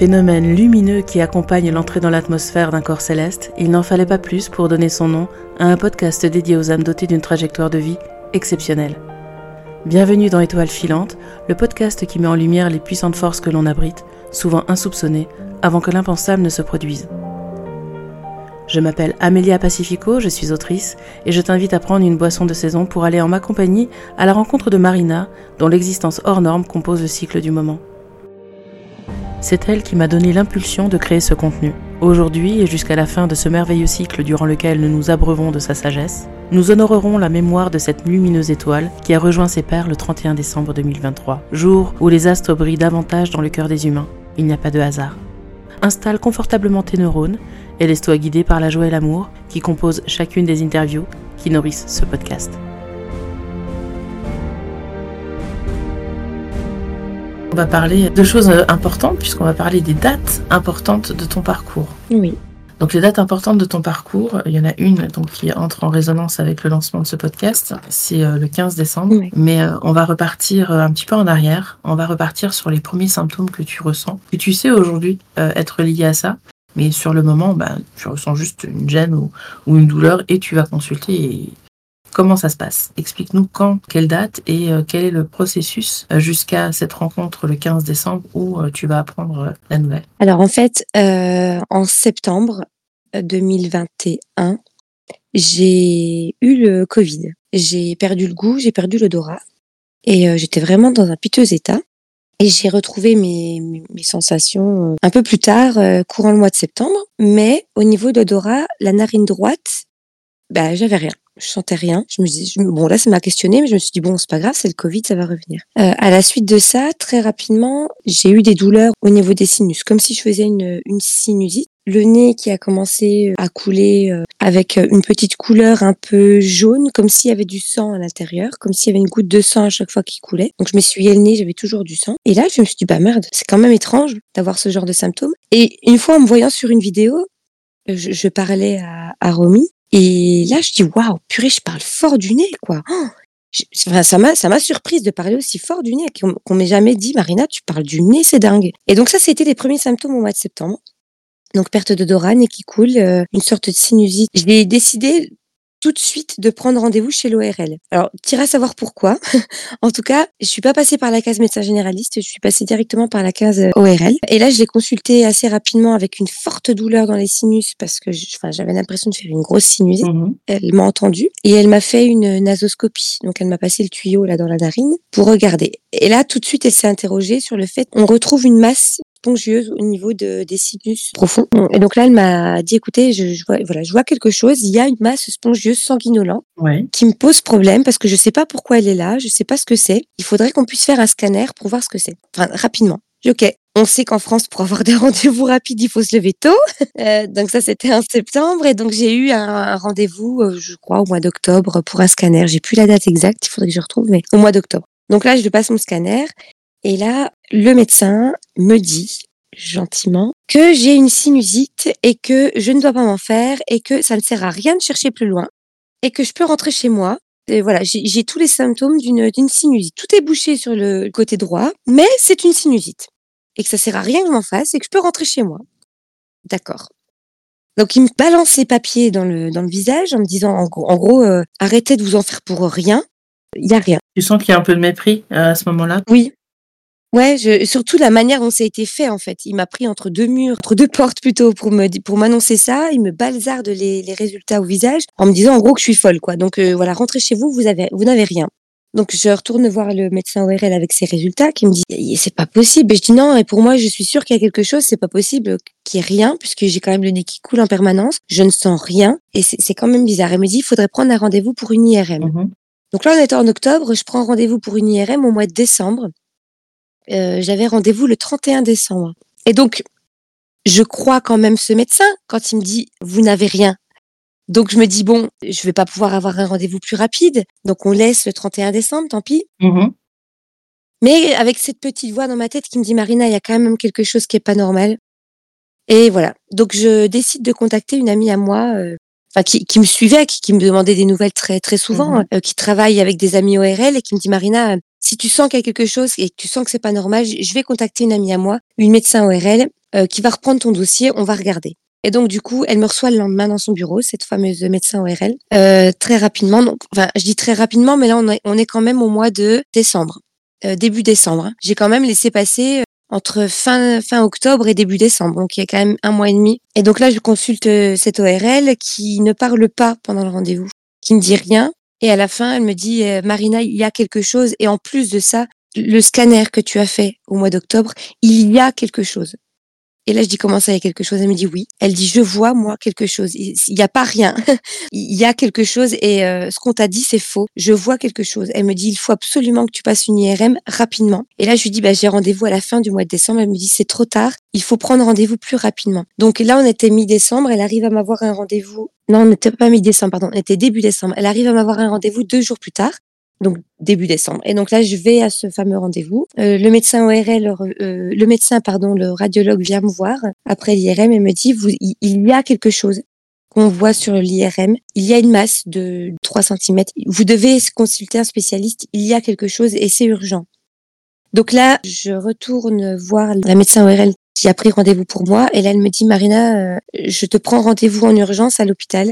Phénomène lumineux qui accompagne l'entrée dans l'atmosphère d'un corps céleste, il n'en fallait pas plus pour donner son nom à un podcast dédié aux âmes dotées d'une trajectoire de vie exceptionnelle. Bienvenue dans Étoile filante, le podcast qui met en lumière les puissantes forces que l'on abrite, souvent insoupçonnées, avant que l'impensable ne se produise. Je m'appelle Amelia Pacifico, je suis autrice, et je t'invite à prendre une boisson de saison pour aller en ma compagnie à la rencontre de Marina, dont l'existence hors norme compose le cycle du moment. C'est elle qui m'a donné l'impulsion de créer ce contenu. Aujourd'hui et jusqu'à la fin de ce merveilleux cycle durant lequel nous nous abreuvons de sa sagesse, nous honorerons la mémoire de cette lumineuse étoile qui a rejoint ses pères le 31 décembre 2023, jour où les astres brillent davantage dans le cœur des humains. Il n'y a pas de hasard. Installe confortablement tes neurones et laisse-toi guider par la joie et l'amour qui composent chacune des interviews qui nourrissent ce podcast. On va parler de choses importantes puisqu'on va parler des dates importantes de ton parcours. Oui. Donc les dates importantes de ton parcours, il y en a une donc qui entre en résonance avec le lancement de ce podcast, c'est euh, le 15 décembre. Oui. Mais euh, on va repartir euh, un petit peu en arrière. On va repartir sur les premiers symptômes que tu ressens, que tu sais aujourd'hui euh, être liés à ça. Mais sur le moment, bah, tu ressens juste une gêne ou, ou une douleur et tu vas consulter. Et comment ça se passe? Explique-nous quand, quelle date et euh, quel est le processus euh, jusqu'à cette rencontre le 15 décembre où euh, tu vas apprendre la nouvelle? Alors en fait, en septembre 2021, j'ai eu le Covid. J'ai perdu le goût, j'ai perdu l'odorat et j'étais vraiment dans un piteux état. Et j'ai retrouvé mes, sensations un peu plus tard, courant le mois de septembre. Mais au niveau de l'odorat, la narine droite, bah j'avais rien. Je sentais rien. Je me dis, bon là ça m'a questionné, mais je me suis dit bon c'est pas grave, c'est le Covid, ça va revenir. Euh, à la suite de ça, très rapidement, j'ai eu des douleurs au niveau des sinus, comme si je faisais une, sinusite. Le nez qui a commencé à couler euh, avec euh, une petite couleur un peu jaune, comme s'il y avait du sang à l'intérieur, comme s'il y avait une goutte de sang à chaque fois qui coulait. Donc je m'essuyais le nez, j'avais toujours du sang. Et là, je me suis dit, bah merde, c'est quand même étrange d'avoir ce genre de symptômes. Et une fois en me voyant sur une vidéo, je, je parlais à, à Romy, et là, je dis, waouh, purée, je parle fort du nez, quoi. Oh, enfin, ça m'a, ça m'a surprise de parler aussi fort du nez, qu'on, qu'on m'ait jamais dit, Marina, tu parles du nez, c'est dingue. Et donc ça, c'était les premiers symptômes au mois de septembre. Donc perte d'odorat, nez qui coule, euh, une sorte de sinusite. J'ai décidé tout de suite de prendre rendez-vous chez l'ORL. Alors, tu iras savoir pourquoi. en tout cas, je suis pas passée par la case médecin généraliste, je suis passée directement par la case euh, ORL. Et là, je l'ai consulté assez rapidement avec une forte douleur dans les sinus parce que j'avais l'impression de faire une grosse sinusite. Elle m'a entendu et elle m'a fait une nasoscopie. Donc, elle m'a passé le tuyau là dans la narine pour regarder. Et là, tout de suite, elle s'est interrogée sur le fait qu'on retrouve une masse spongieuse au niveau de, des sinus profonds. Et donc là, elle m'a dit, écoutez, je, je vois, voilà, je vois quelque chose. Il y a une masse spongieuse sanguinolente Ouais. qui me pose problème parce que je sais pas pourquoi elle est là, je sais pas ce que c'est. Il faudrait qu'on puisse faire un scanner pour voir ce que c'est. Enfin, rapidement. Ok. On sait qu'en France, pour avoir des rendez-vous rapides, il faut se lever tôt. Euh, donc ça, c'était en septembre. Et donc, j'ai eu un, un rendez-vous, euh, je crois, au mois d'octobre pour un scanner. J'ai plus la date exacte, il faudrait que je retrouve, mais au mois d'octobre. Donc là, je passe mon scanner. Et là, le médecin me dit gentiment que j'ai une sinusite et que je ne dois pas m'en faire et que ça ne sert à rien de chercher plus loin et que je peux rentrer chez moi. Et voilà, j'ai tous les symptômes d'une sinusite. Tout est bouché sur le côté droit, mais c'est une sinusite. Et que ça sert à rien que je m'en fasse et que je peux rentrer chez moi. D'accord. Donc il me balance ses papiers dans le dans le visage en me disant en gros, en gros euh, arrêtez de vous en faire pour rien. Il y a rien. Tu sens qu'il y a un peu de mépris euh, à ce moment-là? Oui. Ouais, je, surtout la manière dont ça a été fait en fait. Il m'a pris entre deux murs, entre deux portes plutôt pour me pour m'annoncer ça. Il me balzarde les, les résultats au visage en me disant en gros que je suis folle quoi. Donc euh, voilà, rentrez chez vous, vous avez vous n'avez rien. Donc je retourne voir le médecin ORL avec ses résultats qui me dit Eh, c'est pas possible. Et je dis non et pour moi je suis sûre qu'il y a quelque chose. C'est pas possible qu'il y ait rien puisque j'ai quand même le nez qui coule en permanence. Je ne sens rien et c'est c'est quand même bizarre. Elle me dit il faudrait prendre un rendez-vous pour une IRM. Mhm. Donc là, on était en octobre, je prends rendez-vous pour une IRM au mois de décembre. Euh, J'avais rendez-vous le 31 décembre. Et donc, je crois quand même ce médecin quand il me dit, vous n'avez rien. Donc, je me dis, bon, je vais pas pouvoir avoir un rendez-vous plus rapide. Donc, on laisse le 31 décembre, tant pis. Mhm. Mais avec cette petite voix dans ma tête qui me dit, Marina, il y a quand même quelque chose qui est pas normal. Et voilà. Donc, je décide de contacter une amie à moi, euh, enfin qui, qui me suivait, qui, qui me demandait des nouvelles très très souvent, Mhm. euh, qui travaille avec des amis ORL et qui me dit Marina, si tu sens qu'il y a quelque chose et que tu sens que c'est pas normal, je vais contacter une amie à moi, une médecin ORL, euh, qui va reprendre ton dossier, on va regarder. Et donc du coup, elle me reçoit le lendemain dans son bureau, cette fameuse médecin ORL, euh, très rapidement. Donc, enfin, je dis très rapidement, mais là on est, on est quand même au mois de décembre, euh, début décembre. hein. J'ai quand même laissé passer euh, entre fin fin octobre et début décembre, donc il y a quand même un mois et demi. Et donc là, je consulte euh, cette ORL qui ne parle pas pendant le rendez-vous, qui ne dit rien. Et à la fin, elle me dit, euh, Marina, il y a quelque chose. Et en plus de ça, le scanner que tu as fait au mois d'octobre, il y a quelque chose. Et là, je dis comment ça, y a quelque chose? Elle me dit oui. Elle dit je vois moi quelque chose. Il n'y a pas rien. il y a quelque chose et euh, ce qu'on t'a dit c'est faux. Je vois quelque chose. Elle me dit il faut absolument que tu passes une IRM rapidement. Et là, je lui dis bah j'ai rendez-vous à la fin du mois de décembre. Elle me dit c'est trop tard. Il faut prendre rendez-vous plus rapidement. Donc là, on était mi-décembre. Elle arrive à m'avoir un rendez-vous. Non, on n'était pas mi-décembre, pardon. On était début décembre. Elle arrive à m'avoir un rendez-vous deux jours plus tard donc début décembre. Et donc là, je vais à ce fameux rendez-vous. Euh, le médecin ORL, euh, le médecin, pardon, le radiologue vient me voir après l'IRM et me dit, vous, il y a quelque chose qu'on voit sur l'IRM. Il y a une masse de 3 cm. Vous devez consulter un spécialiste. Il y a quelque chose et c'est urgent. Donc là, je retourne voir la médecin ORL qui a pris rendez-vous pour moi. Et là, elle me dit, Marina, euh, je te prends rendez-vous en urgence à l'hôpital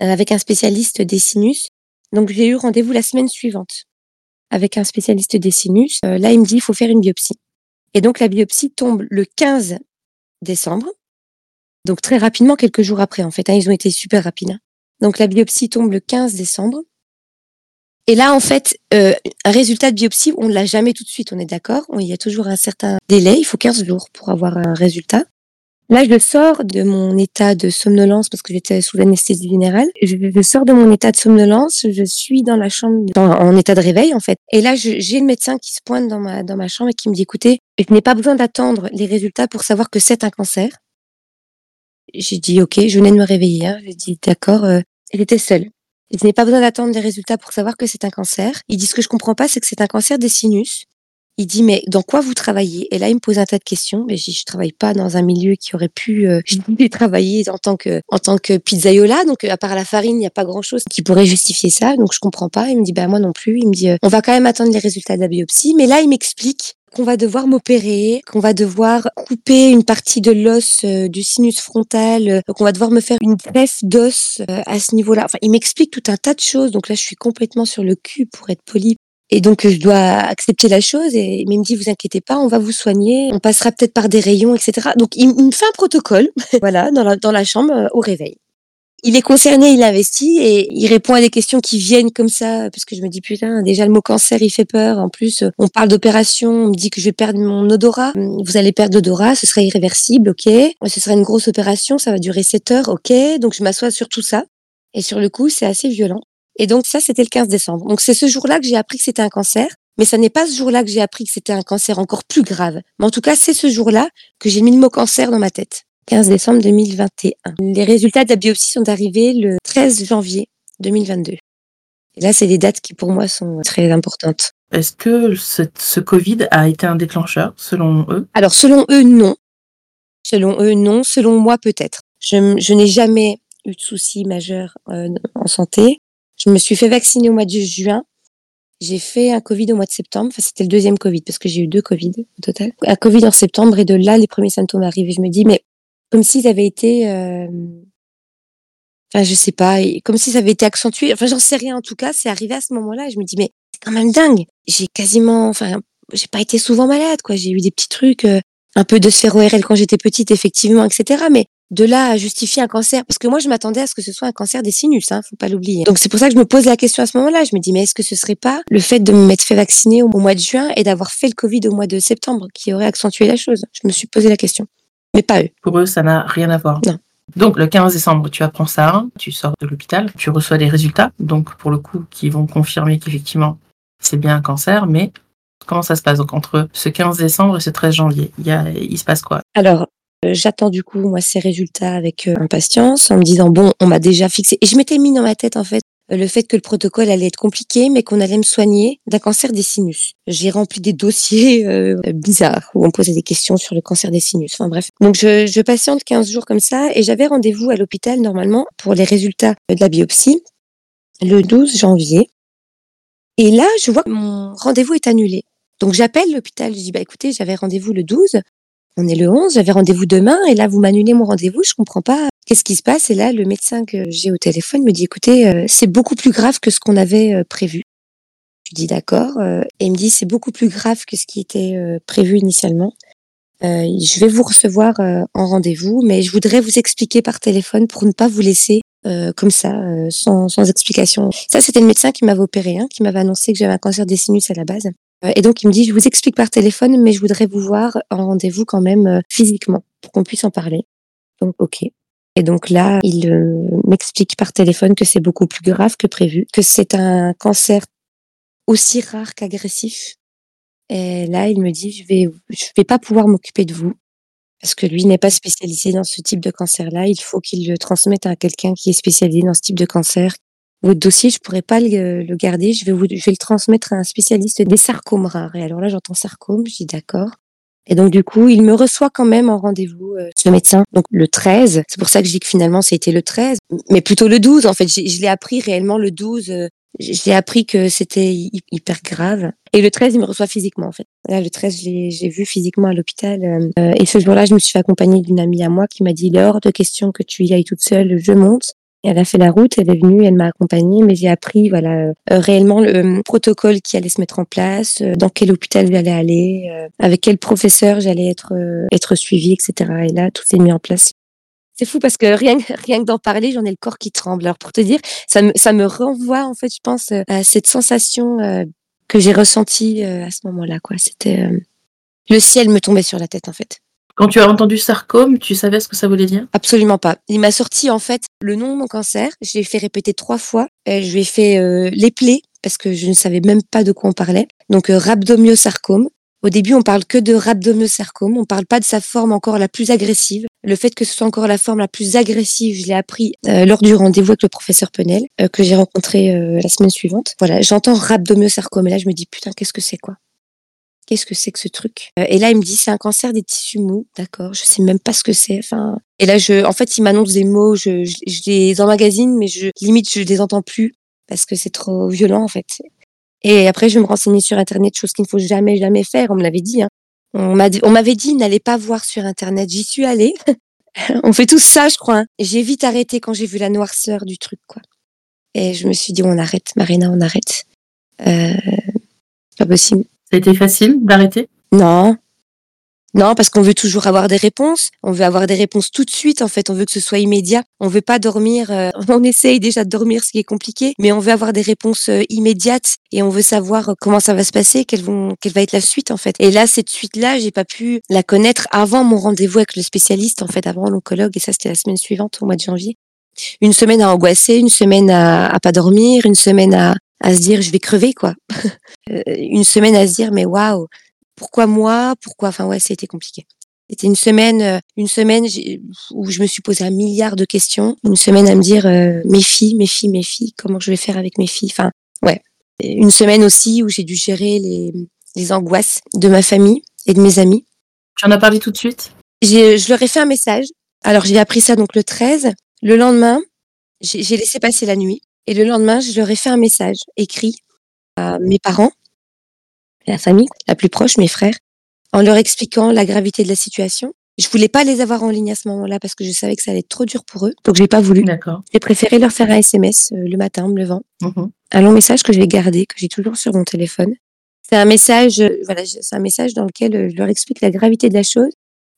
euh, avec un spécialiste des sinus. Donc j'ai eu rendez-vous la semaine suivante avec un spécialiste des sinus. Euh, là, il me dit il faut faire une biopsie. Et donc la biopsie tombe le 15 décembre. Donc très rapidement, quelques jours après en fait. hein, ils ont été super rapides. Donc la biopsie tombe le 15 décembre. Et là, en fait, euh, un résultat de biopsie, on ne l'a jamais tout de suite, on est d'accord. Il y a toujours un certain délai, il faut 15 jours pour avoir un résultat. Là, je sors de mon état de somnolence parce que j'étais sous l'anesthésie générale. Je, sors de mon état de somnolence, je suis dans la chambre, en état de réveil en fait. Et là, j'ai le médecin qui se pointe dans ma, dans ma chambre et qui me dit, écoutez, je n'ai pas besoin d'attendre les résultats pour savoir que c'est un cancer. J'ai dit, ok, je venais de me réveiller. Hein. J'ai dit, d'accord, euh, j'étais seule. Je n'ai pas besoin d'attendre les résultats pour savoir que c'est un cancer. Il dit, ce que je comprends pas, c'est que c'est un cancer des sinus. Il dit, mais dans quoi vous travaillez? Et là, il me pose un tas de questions. Mais je je travaille pas dans un milieu qui aurait pu euh, travailler en tant que en tant que pizzaiola. Donc, euh, à part la farine, il n'y a pas grand-chose qui pourrait justifier ça. Donc, je comprends pas. Il me dit, bah moi non plus. Il me dit, euh, on va quand même attendre les résultats de la biopsie. Mais là, il m'explique qu'on va devoir m'opérer, qu'on va devoir couper une partie de l'os du sinus frontal, qu'on va devoir me faire une greffe d'os à ce niveau-là. Enfin, il m'explique tout un tas de choses. Donc là, je suis complètement sur le cul pour être poli. Et donc, je dois accepter la chose. Et mais il me dit, vous inquiétez pas, on va vous soigner. On passera peut-être par des rayons, etc. Donc, il, il me fait un protocole, voilà, dans la, dans la chambre euh, au réveil. Il est concerné, il investit et il répond à des questions qui viennent comme ça, parce que je me dis putain, déjà le mot cancer, il fait peur. En plus, euh, on parle d'opération, on me dit que je vais perdre mon odorat. Hum, Vous allez perdre l'odorat, ce serait irréversible, ok. Ce serait une grosse opération, ça va durer 7 heures, ok. Donc je m'assois sur tout ça. Et sur le coup, c'est assez violent. Et donc ça, c'était le 15 décembre. Donc c'est ce jour-là que j'ai appris que c'était un cancer. Mais ça n'est pas ce jour-là que j'ai appris que c'était un cancer encore plus grave. Mais en tout cas, c'est ce jour-là que j'ai mis le mot cancer dans ma tête. 15 décembre 2021. Les résultats de la biopsie sont arrivés le 13 janvier 2022. Et là, c'est des dates qui pour moi sont très importantes. Est-ce que ce, ce Covid a été un déclencheur, selon eux? Alors, selon eux, non. Selon eux, non. Selon moi, peut-être. Je, je n'ai jamais eu de soucis majeurs euh, en santé. Je me suis fait vacciner au mois de juin. J'ai fait un Covid au mois de septembre. Enfin, c'était le deuxième Covid parce que j'ai eu deux Covid au total. Un Covid en septembre et de là, les premiers symptômes arrivent. Je me dis, mais comme s'ils avaient été, euh, enfin, je sais pas, comme si ça avait été accentué. Enfin, j'en sais rien. En tout cas, c'est arrivé à ce moment-là. Je me dis, mais c'est quand même dingue. J'ai quasiment, enfin, j'ai pas été souvent malade, quoi. J'ai eu des petits trucs, euh, un peu de sphère ORL quand j'étais petite, effectivement, etc. Mais de là à justifier un cancer, parce que moi, je m'attendais à ce que ce soit un cancer des sinus, hein, faut pas l'oublier. Donc, c'est pour ça que je me pose la question à ce moment-là. Je me dis, mais est-ce que ce serait pas le fait de me m'être fait vacciner au mois de juin et d'avoir fait le Covid au mois de septembre qui aurait accentué la chose? Je me suis posé la question. Mais pas eux. Pour eux, ça n'a rien à voir. Non. Donc, le 15 décembre, tu apprends ça, tu sors de l'hôpital, tu reçois des résultats, donc pour le coup, qui vont confirmer qu'effectivement, c'est bien un cancer, mais comment ça se passe? Donc, entre ce 15 décembre et ce 13 janvier, il, y a, il se passe quoi? Alors, j'attends du coup, moi, ces résultats avec euh, impatience, en me disant, bon, on m'a déjà fixé. Et je m'étais mis dans ma tête, en fait, euh, le fait que le protocole allait être compliqué, mais qu'on allait me soigner d'un cancer des sinus. J'ai rempli des dossiers euh, bizarres où on posait des questions sur le cancer des sinus. Enfin bref. Donc je, je patiente 15 jours comme ça et j'avais rendez-vous à l'hôpital normalement pour les résultats de la biopsie le 12 janvier. Et là, je vois que mon rendez-vous est annulé. Donc j'appelle l'hôpital, je dis bah écoutez, j'avais rendez-vous le 12. On est le 11, j'avais rendez-vous demain et là vous m'annulez mon rendez-vous, je comprends pas. Qu'est-ce qui se passe? Et là le médecin que j'ai au téléphone me dit écoutez, euh, c'est beaucoup plus grave que ce qu'on avait euh, prévu. Je dis d'accord euh, et il me dit c'est beaucoup plus grave que ce qui était prévu initialement. je vais vous recevoir en rendez-vous, mais je voudrais vous expliquer par téléphone pour ne pas vous laisser comme ça, sans, sans explication. Ça, c'était le médecin qui m'avait opéré, hein, qui m'avait annoncé que j'avais un cancer des sinus à la base. Euh, et donc il me dit, je vous explique par téléphone, mais je voudrais vous voir en rendez-vous quand même euh, physiquement pour qu'on puisse en parler. Donc ok. Et donc là, il euh, m'explique par téléphone que c'est beaucoup plus grave que prévu, que c'est un cancer aussi rare qu'agressif. Et là, il me dit, je vais, je vais pas pouvoir m'occuper de vous parce que lui n'est pas spécialisé dans ce type de cancer-là. Il faut qu'il le transmette à quelqu'un qui est spécialisé dans ce type de cancer, votre dossier, je pourrais pas le, garder. Je vais vous, je vais le transmettre à un spécialiste des sarcomes rares. Et alors là, j'entends sarcome. Je dis d'accord. Et donc du coup, il me reçoit quand même en rendez-vous euh, ce médecin. Donc le 13. C'est pour ça que je dis que finalement, c'était le 13, mais plutôt le 12. En fait, je l'ai appris réellement le 12. Euh, j'ai appris que c'était hyper grave. Et le 13, il me reçoit physiquement, en fait. Là, le 13, j'ai vu physiquement à l'hôpital. Euh, et ce jour-là, je me suis fait accompagner d'une amie à moi qui m'a dit, il est hors de question que tu y ailles toute seule, je monte. Elle a fait la route, elle est venue, elle m'a accompagnée, mais j'ai appris voilà euh, réellement le euh, protocole qui allait se mettre en place, euh, dans quel hôpital j'allais aller, avec quel professeur j'allais être être suivie, etc. Et là, tout s'est mis en place. C'est fou parce que rien, rien que d'en parler, j'en ai le corps qui tremble. Alors pour te dire, ça me, ça me renvoie en fait, je pense, à cette sensation que j'ai ressentie à ce moment-là. Quoi, c'était le ciel me tombait sur la tête en fait. Quand tu as entendu sarcome, tu savais ce que ça voulait dire? Absolument pas. Il m'a sorti en fait le nom de mon cancer. Je l'ai fait répéter trois fois. Et je lui ai fait euh, les plaies parce que je ne savais même pas de quoi on parlait. Donc euh, rhabdomyosarcome. Au début, on parle que de rhabdomyosarcome. On parle pas de sa forme encore la plus agressive. Le fait que ce soit encore la forme la plus agressive, je l'ai appris euh, lors du rendez-vous avec le professeur Penel que j'ai rencontré la semaine suivante. Voilà, j'entends rhabdomyosarcome et là je me dis putain qu'est-ce que c'est quoi? Qu'est-ce que c'est que ce truc? Euh, Et là, il me dit c'est un cancer des tissus mous, d'accord. Je sais même pas ce que c'est. Enfin, et là, je, en fait, il m'annonce des mots, je, les emmagasine, mais je limite je les entends plus parce que c'est trop violent en fait. Et après, je me renseigner sur internet, chose qu'il ne faut jamais jamais faire. On me l'avait dit. Hein. On m'a on m'avait dit n'allez pas voir sur internet. J'y suis allée. on fait tout ça, je crois. Hein. J'ai vite arrêté quand j'ai vu la noirceur du truc, quoi. Et je me suis dit on arrête, Marina, on arrête. Euh, pas possible. Ça a été facile d'arrêter? Non. Non, parce qu'on veut toujours avoir des réponses. On veut avoir des réponses tout de suite. En fait, on veut que ce soit immédiat. On veut pas dormir. Euh, on essaye déjà de dormir, ce qui est compliqué, mais on veut avoir des réponses euh, immédiates et on veut savoir euh, comment ça va se passer, quelle, vont, va être la suite en fait. Et là, cette suite-là, j'ai pas pu la connaître avant mon rendez-vous avec le spécialiste, en fait, avant l'oncologue. Et ça, c'était la semaine suivante, au mois de janvier. Une semaine à angoisser, une semaine à, à pas dormir, une semaine à, à se dire je vais crever quoi. Euh, une semaine à se dire mais waouh, pourquoi moi? Pourquoi? Enfin ouais, c'était compliqué. C'était une semaine, euh, une semaine où je me suis posé un milliard de questions. Une semaine à me dire euh, mes filles, mes filles, mes filles, comment je vais faire avec mes filles? Enfin ouais. Une semaine aussi où j'ai dû gérer les, les angoisses de ma famille et de mes amis. Tu en as parlé tout de suite? Je leur ai fait un message. Alors j'ai appris ça donc le 13. Le lendemain, j'ai laissé passer la nuit. Et le lendemain, je leur ai fait un message écrit à mes parents, la famille la plus proche, mes frères, en leur expliquant la gravité de la situation. Je voulais pas les avoir en ligne à ce moment-là parce que je savais que ça allait être trop dur pour eux. Donc j'ai pas voulu. D'accord. J'ai préféré leur faire un SMS euh, le matin en me levant. Mmh un long message que je vais garder, que j'ai toujours sur mon téléphone. C'est un message, euh, voilà, c'est un message dans lequel euh, je leur explique la gravité de la chose.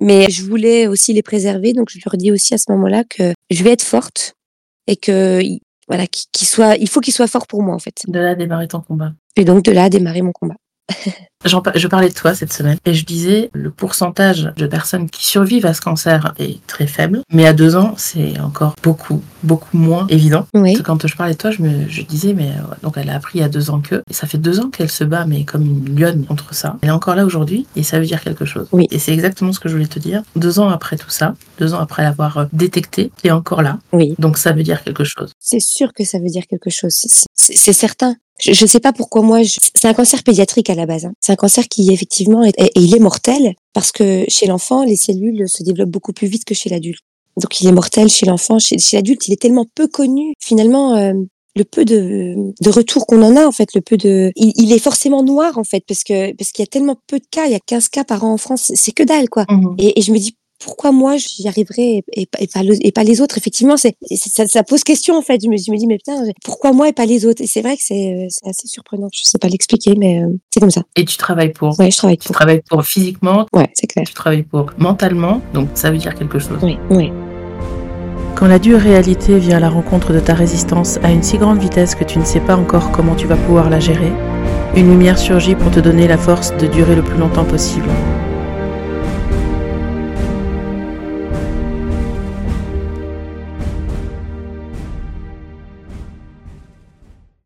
Mais je voulais aussi les préserver, donc je leur dis aussi à ce moment-là que je vais être forte et que voilà, qui, soit, il faut qu'il soit fort pour moi en fait. De là démarrer ton combat. Et donc de là démarrer mon combat. je parlais de toi cette semaine et je disais le pourcentage de personnes qui survivent à ce cancer est très faible, mais à deux ans c'est encore beaucoup, beaucoup moins évident. Oui. quand je parlais de toi, je me je disais mais euh, donc elle a appris il y a deux ans que et ça fait deux ans qu'elle se bat mais comme une lionne contre ça. Elle est encore là aujourd'hui et ça veut dire quelque chose. Oui. Et c'est exactement ce que je voulais te dire. Deux ans après tout ça, deux ans après l'avoir euh, détecté, tu es encore là. Oui. Donc ça veut dire quelque chose. C'est sûr que ça veut dire quelque chose. C'est certain. Je ne sais pas pourquoi moi, c'est un cancer pédiatrique à la base. Hein. C'est un cancer qui effectivement est, et il est mortel parce que chez l'enfant, les cellules se développent beaucoup plus vite que chez l'adulte. Donc il est mortel chez l'enfant. Chez, l'adulte, il est tellement peu connu. Finalement, euh, le peu de, de retour qu'on en a en fait, le peu de, il, il, est forcément noir en fait parce que parce qu'il y a tellement peu de cas, il y a 15 cas par an en France, c'est que dalle quoi. Mmh. Et, et, je me dis pourquoi moi j'y arriverai et, et, pas, et pas les autres effectivement c'est ça, ça, pose question en fait. Je me, je me dis mais putain pourquoi moi et pas les autres? Et c'est vrai que c'est assez surprenant. Je sais pas l'expliquer mais euh, c'est comme ça. Et tu travailles pour? Ouais je travaille pour. tu travailles pour physiquement? Ouais c'est clair. Tu travailles pour mentalement? Donc ça veut dire quelque chose. Oui oui. Quand la dure réalité vient à la rencontre de ta résistance à une si grande vitesse que tu ne sais pas encore comment tu vas pouvoir la gérer, une lumière surgit pour te donner la force de durer le plus longtemps possible.